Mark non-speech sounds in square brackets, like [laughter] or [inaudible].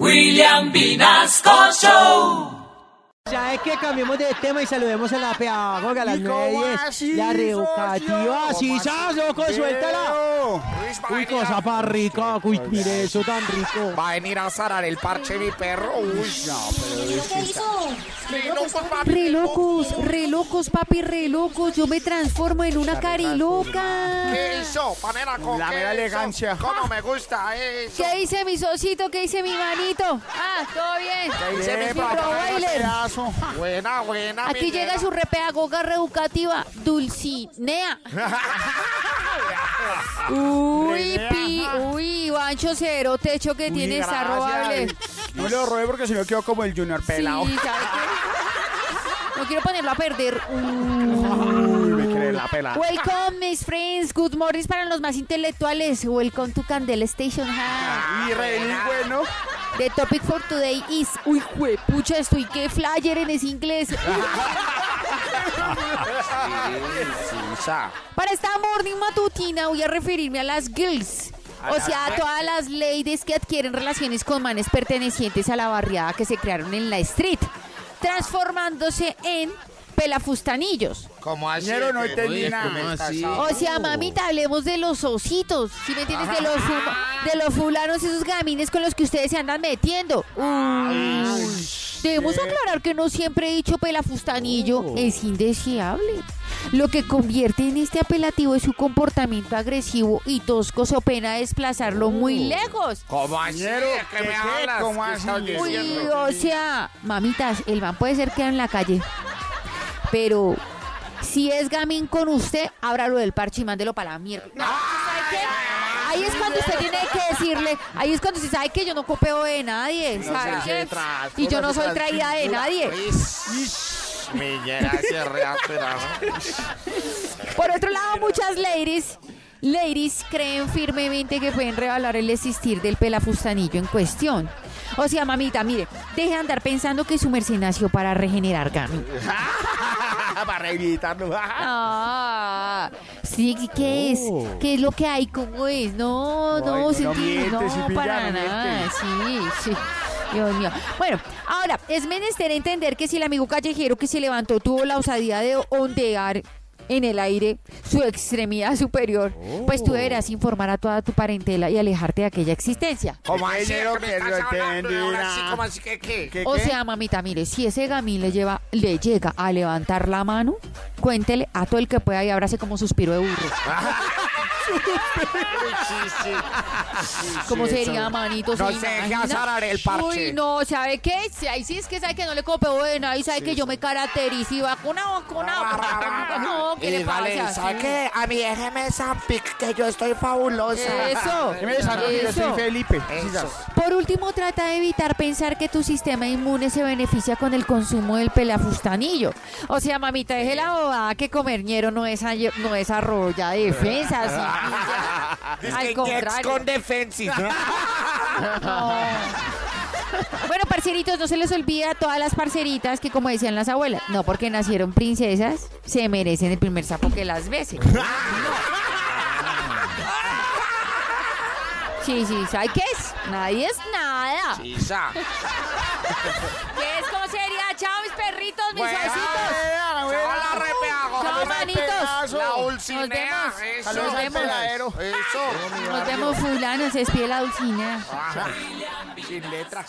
William Vinasco Show. Ya es que cambiemos de tema y saludemos a la pedagoga, a las ¿Y cómo 9 así, la reeducativa. Sí, ¿sabes, loco? Uy, cosa para rica. Uy, mire eso tan rico. Va a venir a zarar el parche mi perro. Uy, no, pero ¿Qué hizo? Re locos, papi, Re locos, re locos, papi, re locos. Yo me transformo en una cariloca. ¿Qué hizo? Panera con La qué mera hizo? elegancia. ¿Cómo me gusta eso? ¿Qué dice mi socito? ¿Qué dice mi manito? Ah, todo bien. ¿Qué dice mi papá? Buena, buena. Aquí llega nena. su repedagoga reeducativa, Dulcinea. [laughs] Uy, pi, uy, Bancho Cero, techo que tiene está robable. No le robe porque si no quedó como el Junior pelado. Sí, ¿sabe qué? No quiero ponerlo a perder. Uy, me quiere la pela. Welcome, mis friends. Good morning para los más intelectuales. Welcome to Candela Station. Y re bueno. The topic for today is. Uy, pucha, estoy que flyer en ese inglés. [laughs] Para esta morning matutina voy a referirme a las girls. O sea, a todas las ladies que adquieren relaciones con manes pertenecientes a la barriada que se crearon en la street, transformándose en pelafustanillos. ¿Cómo así? No entendí nada. O sea, mamita, hablemos de los ositos. ¿Sí me entiendes? De los, fuma- de los fulanos y esos gamines con los que ustedes se andan metiendo. Uy. Debemos aclarar que no siempre he dicho pelafustanillo es indeseable. Lo que convierte en este apelativo es su comportamiento agresivo y tosco so pena desplazarlo muy lejos. ¿Cómo así? ¿Qué ¿qué, me hablas? ¿Cómo ¿Qué así? Uy, o sea, mamitas, el man puede ser que en la calle. Pero si es gamín con usted, ábralo del parche y mándelo para la mierda. No. Ahí es cuando usted tiene que decirle, ahí es cuando usted sabe que yo no copio de nadie, ¿sabe se qué? detrás, Y yo no soy traída de nadie. Se ¿no? Por otro lado, muchas ladies, ladies creen firmemente que pueden revelar el existir del pelafustanillo en cuestión. O sea, mamita, mire, deje de andar pensando que su merced nació para regenerar gamín. [laughs] Para rehabilitarlo. Ah, sí, ¿qué es? ¿Qué es lo que hay? ¿Cómo es? No, no, no, sí, no para nada. Sí, sí. Dios mío. Bueno, ahora, es menester entender que si el amigo callejero que se levantó tuvo la osadía de ondear en el aire su extremidad superior, pues tú deberás informar a toda tu parentela y alejarte de aquella existencia. ¿Cómo ¿Qué así? ñero ¿Qué me que. ¿Qué, O sea, mamita, mire, si ese gamín le lleva, le llega a levantar la mano, cuéntele a todo el que pueda y abrace como suspiro de burro. [laughs] Sí, sí. Sí, ¿Cómo sí, sería, eso. manito? No ¿Se imagina? azarar el parche. Uy, no, ¿sabe qué? Si ahí sí es que sabe que no le copio bueno, ahí sabe que yo me caracterizo y vacunado, vacunado. [laughs] No, ¿qué Y le vale, pasa? ¿sabe Sí. qué? A mí déjeme esa pic que yo estoy fabulosa. Eso, ¿Qué me desarrollo? Yo soy. Felipe. Eso. Por último, trata de evitar pensar que tu sistema inmune se beneficia con el consumo del pelafustanillo. O sea, mamita, deje la bobada que comerñero no, desa- no desarrolla defensas. sí. [laughs] Al contrario. con defensis. No. Bueno, parceritos, no se les olvide a todas las parceritas que, como decían las abuelas, no porque nacieron princesas, se merecen el primer sapo que las bese. No. [laughs] Sí, sí, ¿sabe qué es? Nadie es nada. Isa. [laughs] ¿Qué es? ¿Cómo sería? Chao, mis perritos, mis. Buena, buena. Chao, la repeago. Chao, manitos. La Nos ulcinea. vemos. Eso. Saludos Nos al vemos. peladero. Eso. Nos vemos fulano, se despide la dulcina. Ajá. Sin letras.